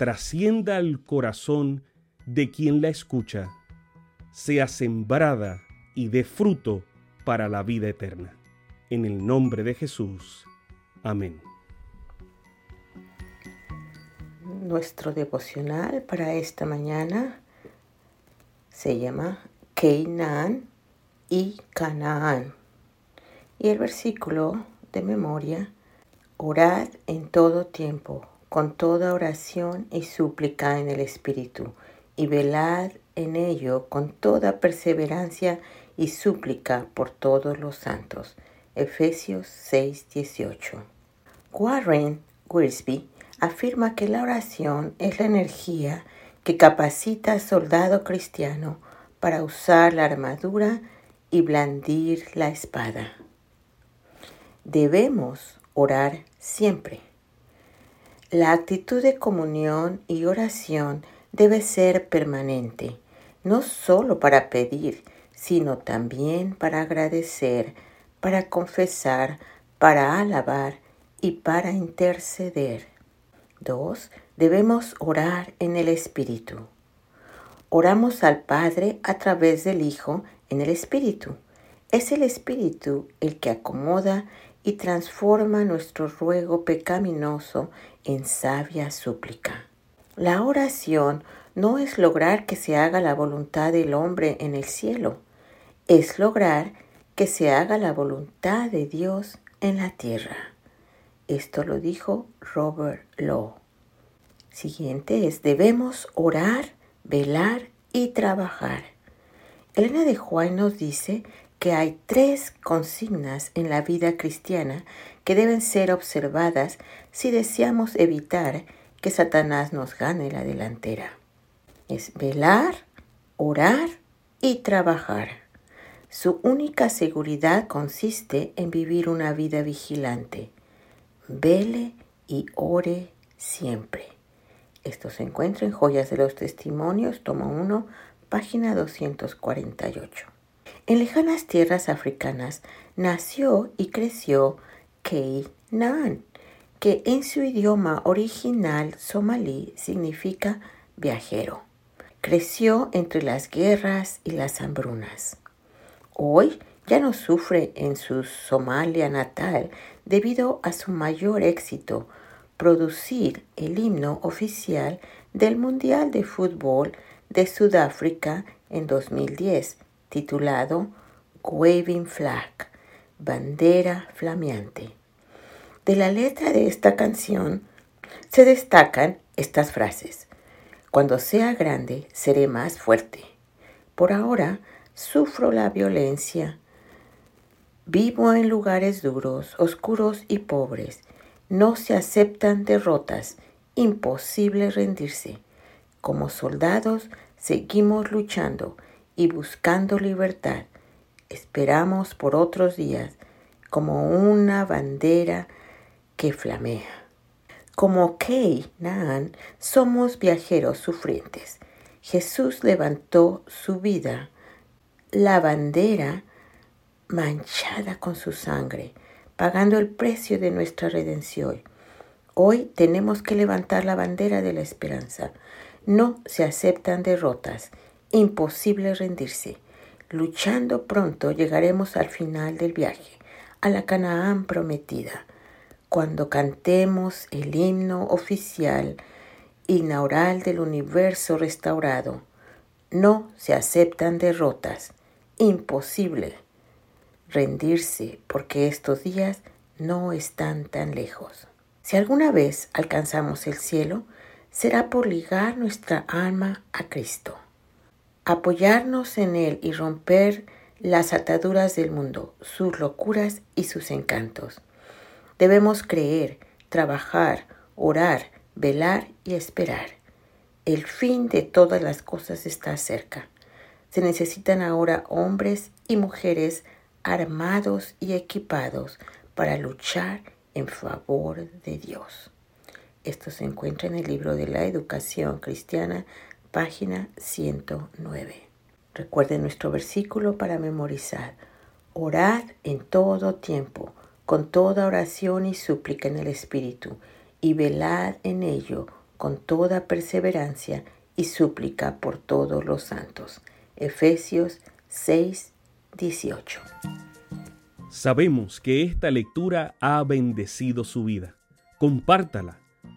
trascienda al corazón de quien la escucha, sea sembrada y dé fruto para la vida eterna. En el nombre de Jesús. Amén. Nuestro devocional para esta mañana se llama Keinan y Canaán. Y el versículo de memoria, orad en todo tiempo, con toda oración y súplica en el Espíritu, y velad en ello con toda perseverancia y súplica por todos los santos. Efesios 6:18. Warren Wiersbe afirma que la oración es la energía que capacita al soldado cristiano para usar la armadura y blandir la espada. Debemos orar siempre. La actitud de comunión y oración debe ser permanente, no solo para pedir, sino también para agradecer, para confesar, para alabar y para interceder. 2. Debemos orar en el Espíritu. Oramos al Padre a través del Hijo en el Espíritu. Es el Espíritu el que acomoda y transforma nuestro ruego pecaminoso en sabia súplica. La oración no es lograr que se haga la voluntad del hombre en el cielo, es lograr que se haga la voluntad de Dios en la tierra. Esto lo dijo Robert Law. Siguiente es, debemos orar, velar y trabajar. Elena de Juan nos dice que hay tres consignas en la vida cristiana que deben ser observadas si deseamos evitar que Satanás nos gane la delantera. Es velar, orar y trabajar. Su única seguridad consiste en vivir una vida vigilante. Vele y ore siempre. Esto se encuentra en Joyas de los Testimonios, tomo 1, página 248. En lejanas tierras africanas nació y creció Kei Naan, que en su idioma original somalí significa viajero. Creció entre las guerras y las hambrunas. Hoy ya no sufre en su Somalia natal debido a su mayor éxito producir el himno oficial del Mundial de Fútbol de Sudáfrica en 2010, titulado Waving Flag, bandera flameante. De la letra de esta canción se destacan estas frases. Cuando sea grande, seré más fuerte. Por ahora, sufro la violencia. Vivo en lugares duros, oscuros y pobres no se aceptan derrotas, imposible rendirse. Como soldados seguimos luchando y buscando libertad. Esperamos por otros días como una bandera que flamea. Como Kei Naan, somos viajeros sufrientes. Jesús levantó su vida, la bandera manchada con su sangre pagando el precio de nuestra redención. Hoy tenemos que levantar la bandera de la esperanza. No se aceptan derrotas, imposible rendirse. Luchando pronto llegaremos al final del viaje, a la Canaán prometida, cuando cantemos el himno oficial inaugural del universo restaurado. No se aceptan derrotas. Imposible rendirse porque estos días no están tan lejos. Si alguna vez alcanzamos el cielo, será por ligar nuestra alma a Cristo, apoyarnos en Él y romper las ataduras del mundo, sus locuras y sus encantos. Debemos creer, trabajar, orar, velar y esperar. El fin de todas las cosas está cerca. Se necesitan ahora hombres y mujeres armados y equipados para luchar en favor de Dios. Esto se encuentra en el libro de la educación cristiana, página 109. Recuerden nuestro versículo para memorizar. Orad en todo tiempo, con toda oración y súplica en el Espíritu, y velad en ello con toda perseverancia y súplica por todos los santos. Efesios 6, 18. Sabemos que esta lectura ha bendecido su vida. Compártala,